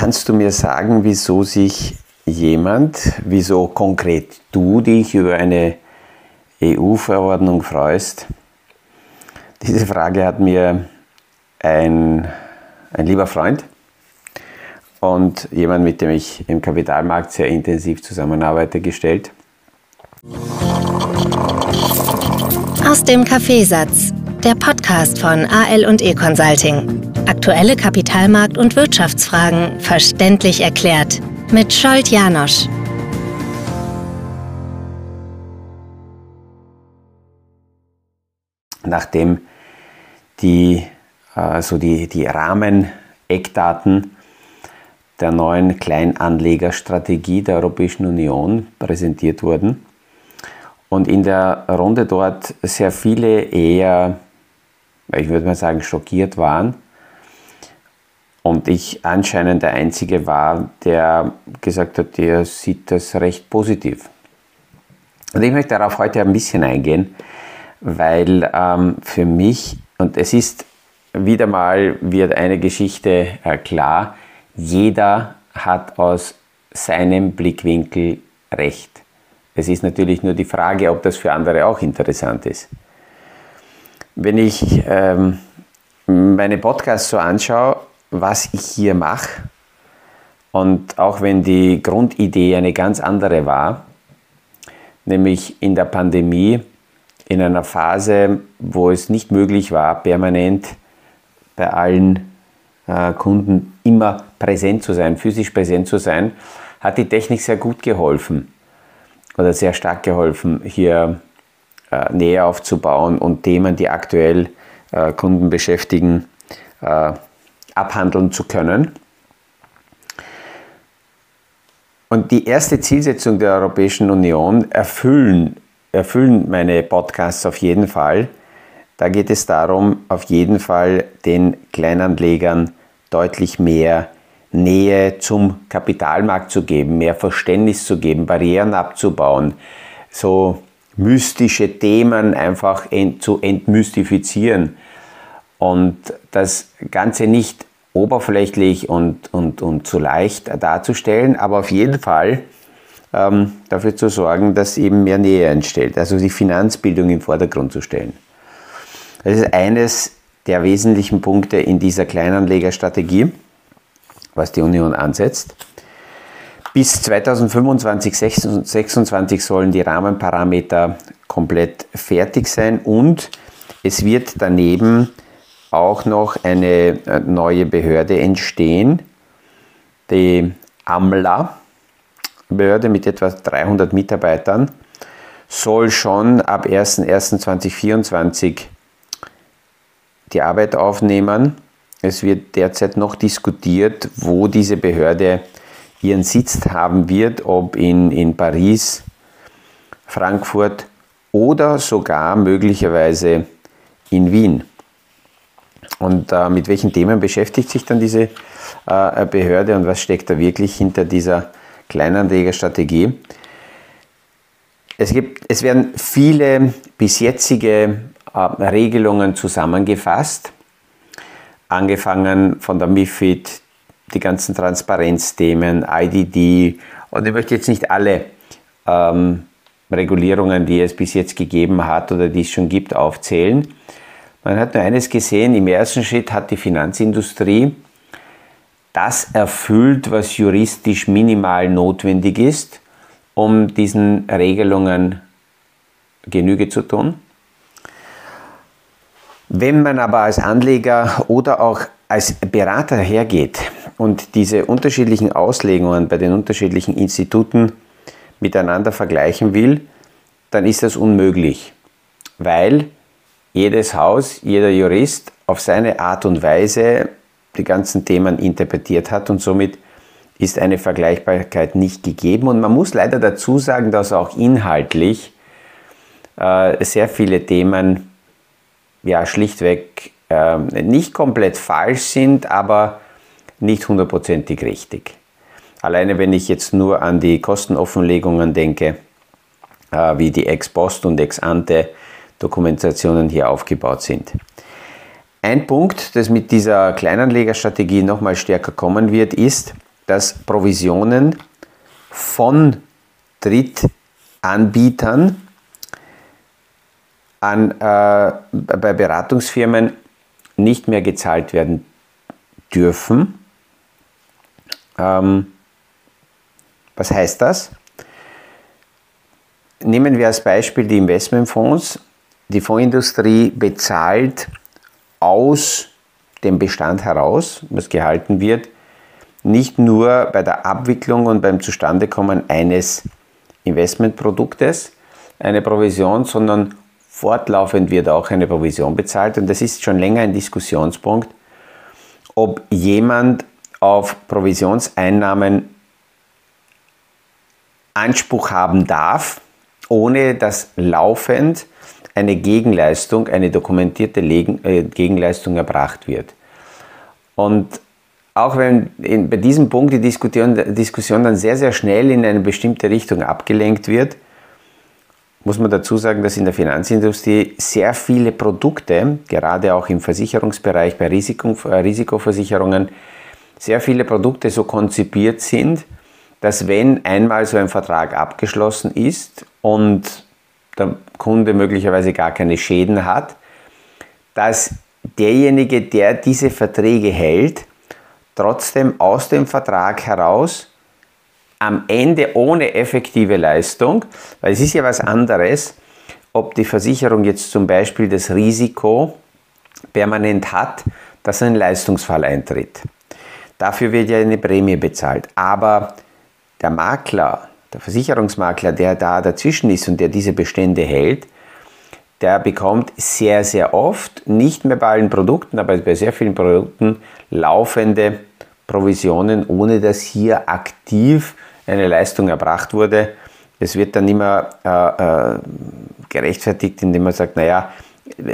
kannst du mir sagen, wieso sich jemand, wieso konkret du dich über eine EU-Verordnung freust? Diese Frage hat mir ein, ein lieber Freund und jemand, mit dem ich im Kapitalmarkt sehr intensiv zusammenarbeite, gestellt. Aus dem Kaffeesatz, der Podcast von AL und E Consulting. Aktuelle Kapitalmarkt- und Wirtschaftsfragen verständlich erklärt mit Scholt Janosch. Nachdem die, also die, die Rahmeneckdaten der neuen Kleinanlegerstrategie der Europäischen Union präsentiert wurden und in der Runde dort sehr viele eher, ich würde mal sagen, schockiert waren, und ich anscheinend der Einzige war, der gesagt hat, der sieht das recht positiv. Und ich möchte darauf heute ein bisschen eingehen, weil ähm, für mich, und es ist wieder mal, wird eine Geschichte äh, klar, jeder hat aus seinem Blickwinkel recht. Es ist natürlich nur die Frage, ob das für andere auch interessant ist. Wenn ich ähm, meine Podcasts so anschaue, was ich hier mache. Und auch wenn die Grundidee eine ganz andere war, nämlich in der Pandemie, in einer Phase, wo es nicht möglich war, permanent bei allen äh, Kunden immer präsent zu sein, physisch präsent zu sein, hat die Technik sehr gut geholfen oder sehr stark geholfen, hier äh, näher aufzubauen und Themen, die aktuell äh, Kunden beschäftigen, äh, abhandeln zu können. Und die erste Zielsetzung der Europäischen Union erfüllen, erfüllen meine Podcasts auf jeden Fall. Da geht es darum, auf jeden Fall den Kleinanlegern deutlich mehr Nähe zum Kapitalmarkt zu geben, mehr Verständnis zu geben, Barrieren abzubauen, so mystische Themen einfach ent zu entmystifizieren und das Ganze nicht oberflächlich und, und, und zu leicht darzustellen, aber auf jeden Fall ähm, dafür zu sorgen, dass eben mehr Nähe entsteht, also die Finanzbildung im Vordergrund zu stellen. Das ist eines der wesentlichen Punkte in dieser Kleinanlegerstrategie, was die Union ansetzt. Bis 2025, 2026 sollen die Rahmenparameter komplett fertig sein und es wird daneben auch noch eine äh, neue Behörde entstehen, die AMLA, Behörde mit etwa 300 Mitarbeitern, soll schon ab 01.01.2024 die Arbeit aufnehmen. Es wird derzeit noch diskutiert, wo diese Behörde ihren Sitz haben wird, ob in, in Paris, Frankfurt oder sogar möglicherweise in Wien. Und äh, mit welchen Themen beschäftigt sich dann diese äh, Behörde und was steckt da wirklich hinter dieser Kleinanlegerstrategie? Es, gibt, es werden viele bis jetzige äh, Regelungen zusammengefasst, angefangen von der MIFID, die ganzen Transparenzthemen, IDD und ich möchte jetzt nicht alle ähm, Regulierungen, die es bis jetzt gegeben hat oder die es schon gibt, aufzählen. Man hat nur eines gesehen, im ersten Schritt hat die Finanzindustrie das erfüllt, was juristisch minimal notwendig ist, um diesen Regelungen Genüge zu tun. Wenn man aber als Anleger oder auch als Berater hergeht und diese unterschiedlichen Auslegungen bei den unterschiedlichen Instituten miteinander vergleichen will, dann ist das unmöglich, weil jedes Haus, jeder Jurist auf seine Art und Weise die ganzen Themen interpretiert hat und somit ist eine Vergleichbarkeit nicht gegeben. Und man muss leider dazu sagen, dass auch inhaltlich äh, sehr viele Themen ja schlichtweg äh, nicht komplett falsch sind, aber nicht hundertprozentig richtig. Alleine wenn ich jetzt nur an die Kostenoffenlegungen denke, äh, wie die Ex-Post und Ex-Ante Dokumentationen hier aufgebaut sind. Ein Punkt, das mit dieser Kleinanlegerstrategie nochmal stärker kommen wird, ist, dass Provisionen von Drittanbietern an, äh, bei Beratungsfirmen nicht mehr gezahlt werden dürfen. Ähm, was heißt das? Nehmen wir als Beispiel die Investmentfonds. Die Fondsindustrie bezahlt aus dem Bestand heraus, was gehalten wird, nicht nur bei der Abwicklung und beim Zustandekommen eines Investmentproduktes eine Provision, sondern fortlaufend wird auch eine Provision bezahlt. Und das ist schon länger ein Diskussionspunkt, ob jemand auf Provisionseinnahmen Anspruch haben darf, ohne dass laufend eine Gegenleistung, eine dokumentierte äh, Gegenleistung erbracht wird. Und auch wenn in, bei diesem Punkt die Diskussion, Diskussion dann sehr, sehr schnell in eine bestimmte Richtung abgelenkt wird, muss man dazu sagen, dass in der Finanzindustrie sehr viele Produkte, gerade auch im Versicherungsbereich bei Risiko, äh, Risikoversicherungen, sehr viele Produkte so konzipiert sind, dass wenn einmal so ein Vertrag abgeschlossen ist und der Kunde möglicherweise gar keine Schäden hat, dass derjenige, der diese Verträge hält, trotzdem aus dem Vertrag heraus am Ende ohne effektive Leistung, weil es ist ja was anderes, ob die Versicherung jetzt zum Beispiel das Risiko permanent hat, dass ein Leistungsfall eintritt. Dafür wird ja eine Prämie bezahlt. Aber der Makler, der Versicherungsmakler, der da dazwischen ist und der diese Bestände hält, der bekommt sehr, sehr oft, nicht mehr bei allen Produkten, aber bei sehr vielen Produkten laufende Provisionen, ohne dass hier aktiv eine Leistung erbracht wurde. Es wird dann immer äh, äh, gerechtfertigt, indem man sagt, naja,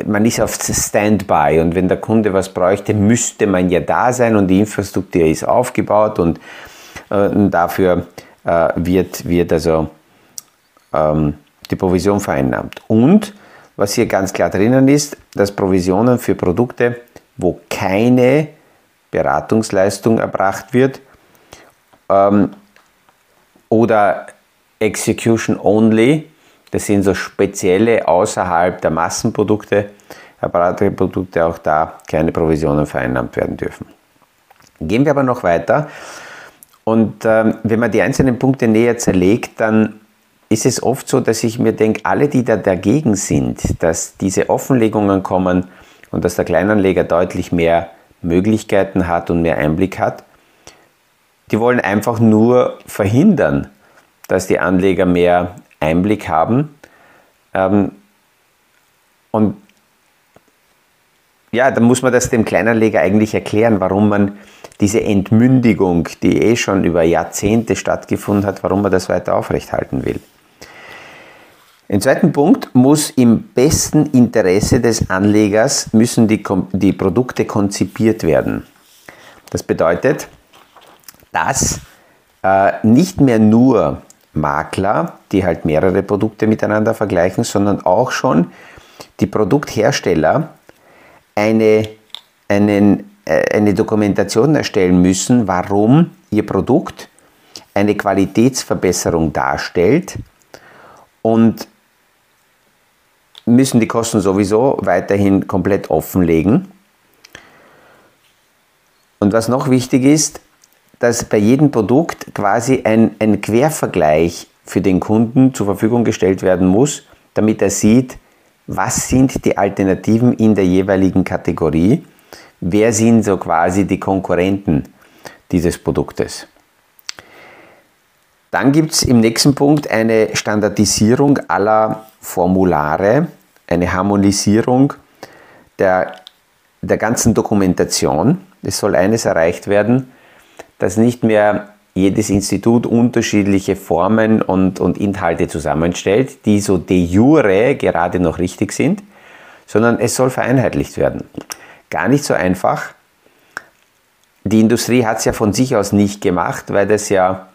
man ist auf Standby und wenn der Kunde was bräuchte, müsste man ja da sein und die Infrastruktur ist aufgebaut und äh, dafür äh, wird, wird also ähm, die Provision vereinnahmt. Und was hier ganz klar drinnen ist, dass Provisionen für Produkte, wo keine Beratungsleistung erbracht wird ähm, oder Execution Only, das sind so spezielle außerhalb der Massenprodukte, erbrachte Produkte auch da keine Provisionen vereinnahmt werden dürfen. Gehen wir aber noch weiter und ähm, wenn man die einzelnen Punkte näher zerlegt, dann ist es oft so, dass ich mir denke, alle, die da dagegen sind, dass diese Offenlegungen kommen und dass der Kleinanleger deutlich mehr Möglichkeiten hat und mehr Einblick hat, die wollen einfach nur verhindern, dass die Anleger mehr Einblick haben. Ähm, und ja, dann muss man das dem Kleinanleger eigentlich erklären, warum man diese Entmündigung, die eh schon über Jahrzehnte stattgefunden hat, warum man das weiter aufrechthalten will. Im zweiten Punkt muss im besten Interesse des Anlegers müssen die, die Produkte konzipiert werden. Das bedeutet, dass äh, nicht mehr nur Makler, die halt mehrere Produkte miteinander vergleichen, sondern auch schon die Produkthersteller eine, einen äh, eine Dokumentation erstellen müssen, warum ihr Produkt eine Qualitätsverbesserung darstellt und müssen die Kosten sowieso weiterhin komplett offenlegen. Und was noch wichtig ist, dass bei jedem Produkt quasi ein, ein Quervergleich für den Kunden zur Verfügung gestellt werden muss, damit er sieht, was sind die Alternativen in der jeweiligen Kategorie wer sind so quasi die Konkurrenten dieses Produktes. Dann gibt es im nächsten Punkt eine Standardisierung aller Formulare, eine Harmonisierung der, der ganzen Dokumentation. Es soll eines erreicht werden, dass nicht mehr jedes Institut unterschiedliche Formen und, und Inhalte zusammenstellt, die so de jure gerade noch richtig sind, sondern es soll vereinheitlicht werden gar nicht so einfach. Die Industrie hat es ja von sich aus nicht gemacht, weil das ja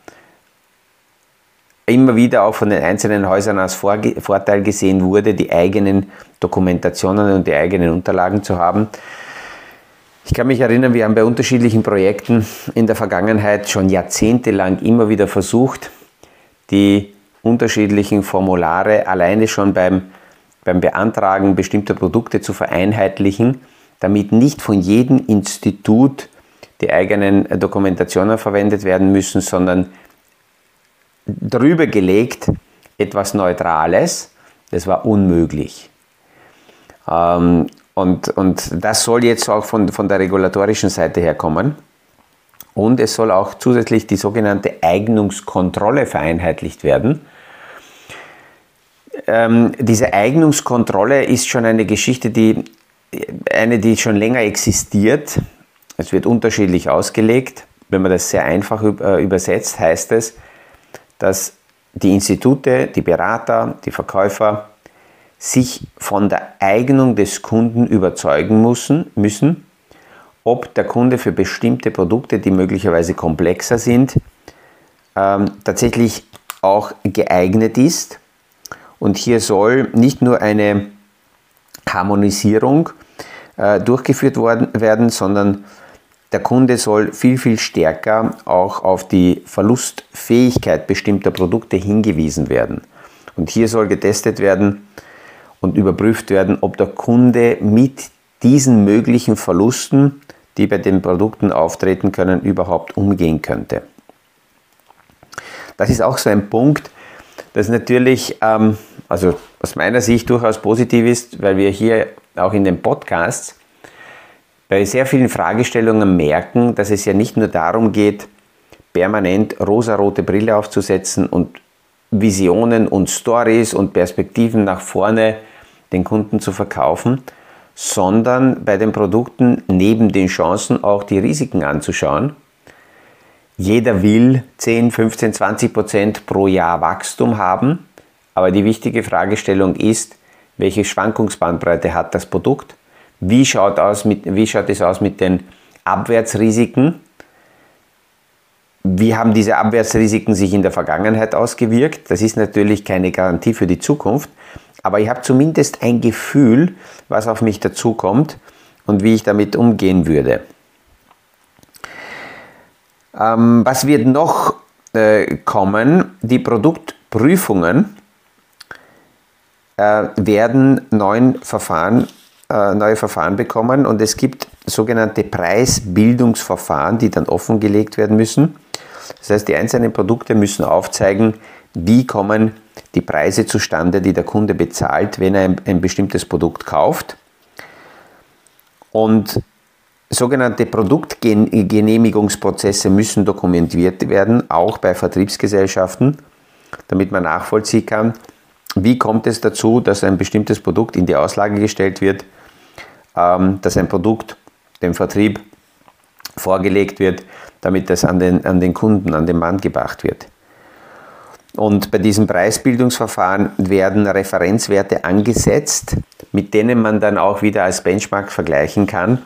immer wieder auch von den einzelnen Häusern als Vorteil gesehen wurde, die eigenen Dokumentationen und die eigenen Unterlagen zu haben. Ich kann mich erinnern, wir haben bei unterschiedlichen Projekten in der Vergangenheit schon jahrzehntelang immer wieder versucht, die unterschiedlichen Formulare alleine schon beim, beim Beantragen bestimmter Produkte zu vereinheitlichen, damit nicht von jedem Institut die eigenen Dokumentationen verwendet werden müssen, sondern drüber gelegt etwas Neutrales. Das war unmöglich. Ähm, und, und das soll jetzt auch von, von der regulatorischen Seite her kommen. Und es soll auch zusätzlich die sogenannte Eignungskontrolle vereinheitlicht werden. Ähm, diese Eignungskontrolle ist schon eine Geschichte, die eine, die schon länger existiert. Es wird unterschiedlich ausgelegt. Wenn man das sehr einfach äh, übersetzt, heißt es, dass die Institute, die Berater, die Verkäufer sich von der Eignung des Kunden überzeugen müssen, müssen ob der Kunde für bestimmte Produkte, die möglicherweise komplexer sind, ähm, tatsächlich auch geeignet ist. Und hier soll nicht nur eine Harmonisierung äh, durchgeführt worden, werden, sondern der Kunde soll viel, viel stärker auch auf die Verlustfähigkeit bestimmter Produkte hingewiesen werden. Und hier soll getestet werden und überprüft werden, ob der Kunde mit diesen möglichen Verlusten, die bei den Produkten auftreten können, überhaupt umgehen könnte. Das ist auch so ein Punkt, das natürlich, ähm, also aus meiner Sicht durchaus positiv ist, weil wir hier auch in den Podcasts bei sehr vielen Fragestellungen merken, dass es ja nicht nur darum geht, permanent rosarote Brille aufzusetzen und Visionen und Stories und Perspektiven nach vorne den Kunden zu verkaufen, sondern bei den Produkten neben den Chancen auch die Risiken anzuschauen. Jeder will 10, 15, 20 Prozent pro Jahr Wachstum haben, aber die wichtige Fragestellung ist, welche Schwankungsbandbreite hat das Produkt wie schaut, aus mit, wie schaut es aus mit den Abwärtsrisiken? Wie haben diese Abwärtsrisiken sich in der Vergangenheit ausgewirkt? Das ist natürlich keine Garantie für die Zukunft, aber ich habe zumindest ein Gefühl, was auf mich dazukommt und wie ich damit umgehen würde. Ähm, was wird noch äh, kommen? Die Produktprüfungen äh, werden neuen Verfahren äh, neue Verfahren bekommen und es gibt sogenannte Preisbildungsverfahren, die dann offengelegt werden müssen. Das heißt, die einzelnen Produkte müssen aufzeigen, wie kommen die Preise zustande, die der Kunde bezahlt, wenn er ein, ein bestimmtes Produkt kauft. Und sogenannte Produktgenehmigungsprozesse müssen dokumentiert werden, auch bei Vertriebsgesellschaften, damit man nachvollziehen kann, wie kommt es dazu, dass ein bestimmtes Produkt in die Auslage gestellt wird ähm, dass ein Produkt dem Vertrieb vorgelegt wird, damit es an den, an den Kunden, an den Mann gebracht wird. Und bei diesem Preisbildungsverfahren werden Referenzwerte angesetzt, mit denen man dann auch wieder als Benchmark vergleichen kann,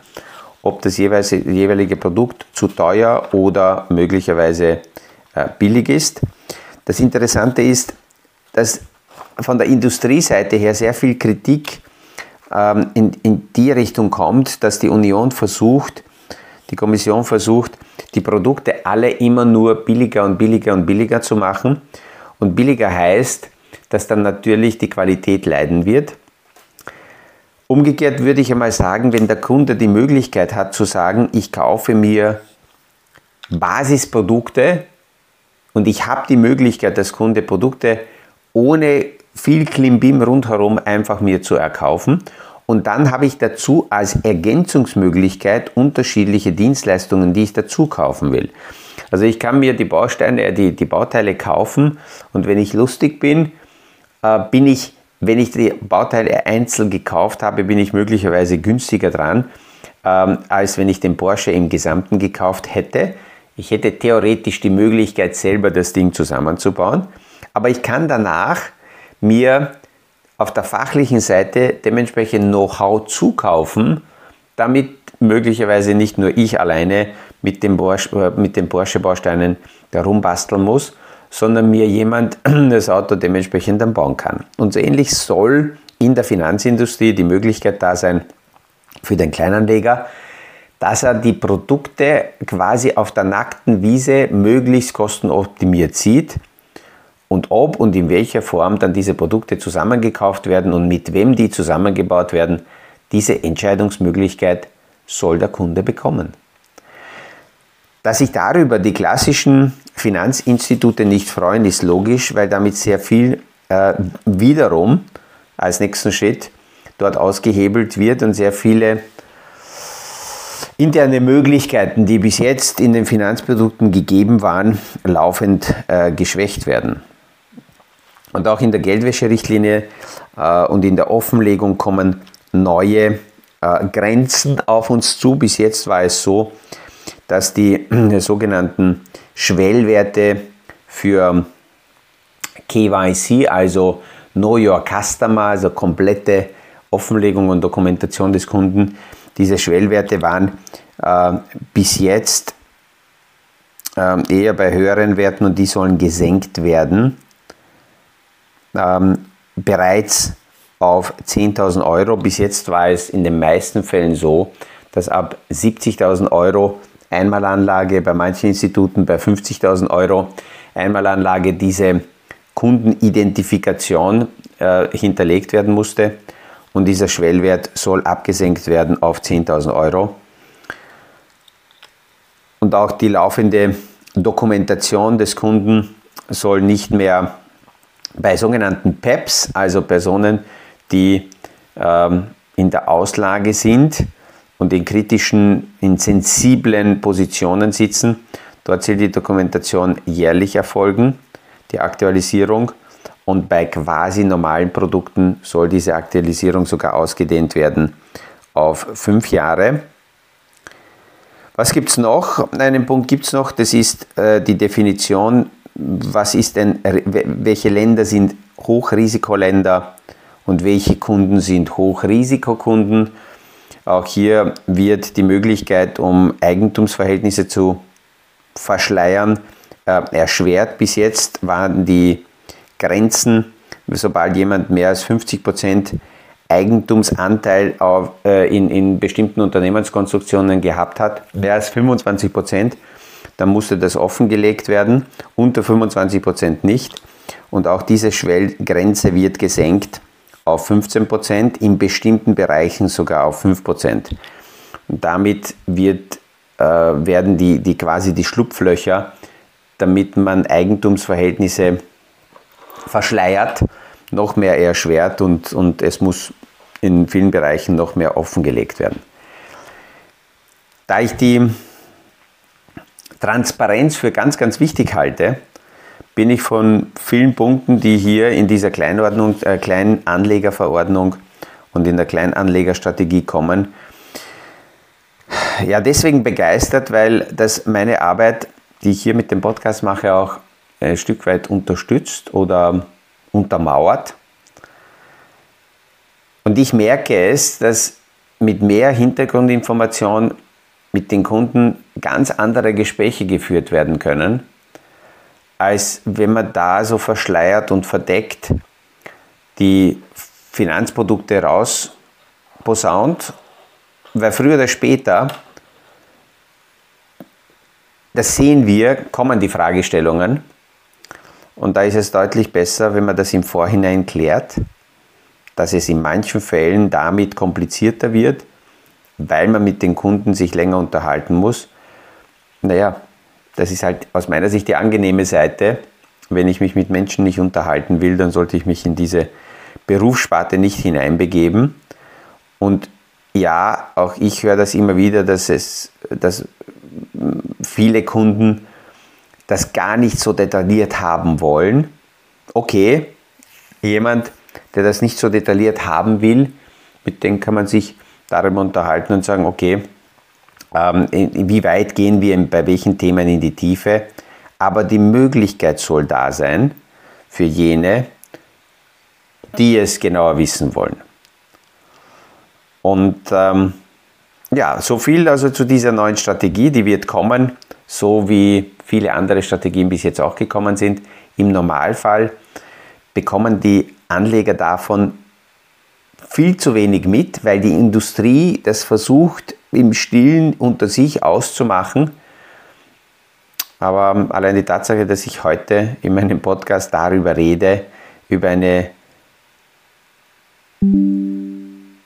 ob das jeweilige Produkt zu teuer oder möglicherweise äh, billig ist. Das Interessante ist, dass von der Industrieseite her sehr viel Kritik ähm, in, in die Richtung kommt, dass die Union versucht, die Kommission versucht, die Produkte alle immer nur billiger und billiger und billiger zu machen. Und billiger heißt, dass dann natürlich die Qualität leiden wird. Umgekehrt würde ich einmal sagen, wenn der Kunde die Möglichkeit hat zu sagen, ich kaufe mir Basisprodukte und ich habe die Möglichkeit als Kunde Produkte ohne viel Klimbim rundherum einfach mir zu erkaufen. Und dann habe ich dazu als Ergänzungsmöglichkeit unterschiedliche Dienstleistungen, die ich dazu kaufen will. Also ich kann mir die Bausteine, äh, die, die Bauteile kaufen und wenn ich lustig bin, äh, bin ich, wenn ich die Bauteile einzeln gekauft habe, bin ich möglicherweise günstiger dran, ähm, als wenn ich den Porsche im Gesamten gekauft hätte. Ich hätte theoretisch die Möglichkeit, selber das Ding zusammenzubauen, aber ich kann danach mir auf der fachlichen Seite dementsprechend Know-how zukaufen, damit möglicherweise nicht nur ich alleine mit, dem Porsche, äh, mit den Porsche-Bausteinen herumbasteln muss, sondern mir jemand das Auto dementsprechend dann bauen kann. Und so ähnlich soll in der Finanzindustrie die Möglichkeit da sein, für den Kleinanleger dass er die Produkte quasi auf der nackten Wiese möglichst kostenoptimiert sieht und ob und in welcher Form dann diese Produkte zusammengekauft werden und mit wem die zusammengebaut werden, diese Entscheidungsmöglichkeit soll der Kunde bekommen. Dass sich darüber die klassischen Finanzinstitute nicht freuen, ist logisch, weil damit sehr viel äh, wiederum als nächsten Schritt dort ausgehebelt wird und sehr viele interne Möglichkeiten, die bis jetzt in den Finanzprodukten gegeben waren, laufend äh, geschwächt werden. Und auch in der Geldwäscherichtlinie äh, und in der Offenlegung kommen neue äh, Grenzen auf uns zu. Bis jetzt war es so, dass die äh, sogenannten Schwellwerte für KYC, also Know Your Customer, also komplette Offenlegung und Dokumentation des Kunden, diese Schwellwerte waren äh, bis jetzt äh, eher bei höheren Werten und die sollen gesenkt werden. Ähm, bereits auf 10.000 Euro. Bis jetzt war es in den meisten Fällen so, dass ab 70.000 Euro Einmalanlage, bei manchen Instituten bei 50.000 Euro Einmalanlage diese Kundenidentifikation äh, hinterlegt werden musste und dieser Schwellwert soll abgesenkt werden auf 10.000 Euro. Und auch die laufende Dokumentation des Kunden soll nicht mehr bei sogenannten PEPs, also Personen, die ähm, in der Auslage sind und in kritischen, in sensiblen Positionen sitzen, dort soll die Dokumentation jährlich erfolgen, die Aktualisierung und bei quasi normalen Produkten soll diese Aktualisierung sogar ausgedehnt werden auf fünf Jahre. Was gibt es noch? Einen Punkt gibt es noch, das ist äh, die Definition, was ist denn, welche Länder sind Hochrisikoländer und welche Kunden sind Hochrisikokunden. Auch hier wird die Möglichkeit, um Eigentumsverhältnisse zu verschleiern, äh, erschwert. Bis jetzt waren die Grenzen, sobald jemand mehr als 50 Prozent Eigentumsanteil auf, äh, in, in bestimmten Unternehmenskonstruktionen gehabt hat, mehr als 25 Prozent, dann musste das offengelegt werden, unter 25 Prozent nicht. Und auch diese Schwellgrenze wird gesenkt auf 15 Prozent, in bestimmten Bereichen sogar auf 5 Prozent. Damit wird, äh, werden die, die quasi die Schlupflöcher, damit man Eigentumsverhältnisse verschleiert, noch mehr erschwert und, und es muss in vielen Bereichen noch mehr offengelegt werden. Da ich die Transparenz für ganz, ganz wichtig halte, bin ich von vielen Punkten, die hier in dieser Kleinordnung, äh, Kleinanlegerverordnung und in der Kleinanlegerstrategie kommen, ja deswegen begeistert, weil das meine Arbeit, die ich hier mit dem Podcast mache, auch ein Stück weit unterstützt oder untermauert. Und ich merke es, dass mit mehr Hintergrundinformation mit den Kunden ganz andere Gespräche geführt werden können, als wenn man da so verschleiert und verdeckt die Finanzprodukte rausposaunt, weil früher oder später, das sehen wir, kommen die Fragestellungen und da ist es deutlich besser, wenn man das im Vorhinein klärt, dass es in manchen Fällen damit komplizierter wird, weil man mit den Kunden sich länger unterhalten muss. Naja, das ist halt aus meiner Sicht die angenehme Seite. Wenn ich mich mit Menschen nicht unterhalten will, dann sollte ich mich in diese Berufssparte nicht hineinbegeben. Und ja, auch ich höre das immer wieder, dass es, dass viele Kunden das gar nicht so detailliert haben wollen. Okay, jemand, der das nicht so detailliert haben will, mit dem kann man sich darüber unterhalten und sagen, okay, ähm, wie weit gehen wir bei welchen Themen in die Tiefe. Aber die Möglichkeit soll da sein für jene, die es genauer wissen wollen. Und ähm, ja, so viel also zu dieser neuen Strategie, die wird kommen, so wie viele andere Strategien bis jetzt auch gekommen sind. Im Normalfall bekommen die Anleger davon viel zu wenig mit, weil die Industrie das versucht, im Stillen unter sich auszumachen. Aber allein die Tatsache, dass ich heute in meinem Podcast darüber rede, über eine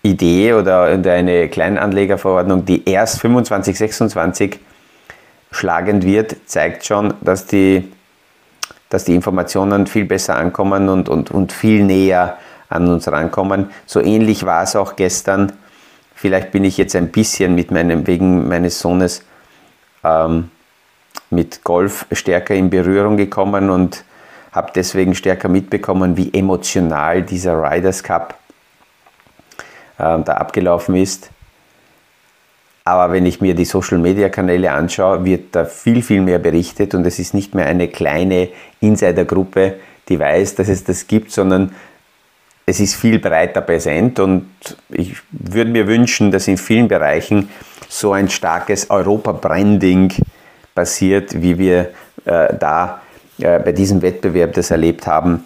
Idee oder eine Kleinanlegerverordnung, die erst 25, 26 schlagend wird, zeigt schon, dass die, dass die Informationen viel besser ankommen und, und, und viel näher an uns rankommen. So ähnlich war es auch gestern. Vielleicht bin ich jetzt ein bisschen mit meinem, wegen meines Sohnes ähm, mit Golf stärker in Berührung gekommen und habe deswegen stärker mitbekommen, wie emotional dieser Riders Cup äh, da abgelaufen ist. Aber wenn ich mir die Social-Media-Kanäle anschaue, wird da viel, viel mehr berichtet und es ist nicht mehr eine kleine Insidergruppe, die weiß, dass es das gibt, sondern es ist viel breiter präsent und ich würde mir wünschen, dass in vielen Bereichen so ein starkes Europa-Branding passiert, wie wir äh, da äh, bei diesem Wettbewerb das erlebt haben,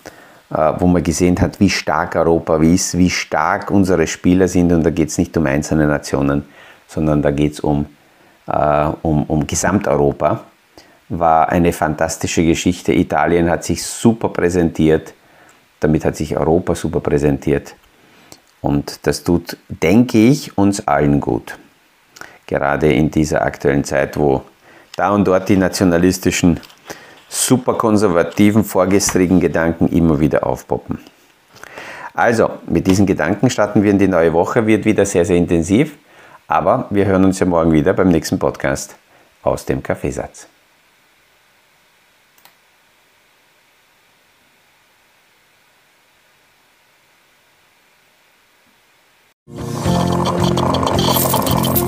äh, wo man gesehen hat, wie stark Europa ist, wie stark unsere Spieler sind und da geht es nicht um einzelne Nationen, sondern da geht es um, äh, um, um Gesamteuropa. War eine fantastische Geschichte. Italien hat sich super präsentiert. Damit hat sich Europa super präsentiert. Und das tut, denke ich, uns allen gut. Gerade in dieser aktuellen Zeit, wo da und dort die nationalistischen, superkonservativen, vorgestrigen Gedanken immer wieder aufpoppen. Also, mit diesen Gedanken starten wir in die neue Woche, wird wieder sehr, sehr intensiv. Aber wir hören uns ja morgen wieder beim nächsten Podcast aus dem Kaffeesatz.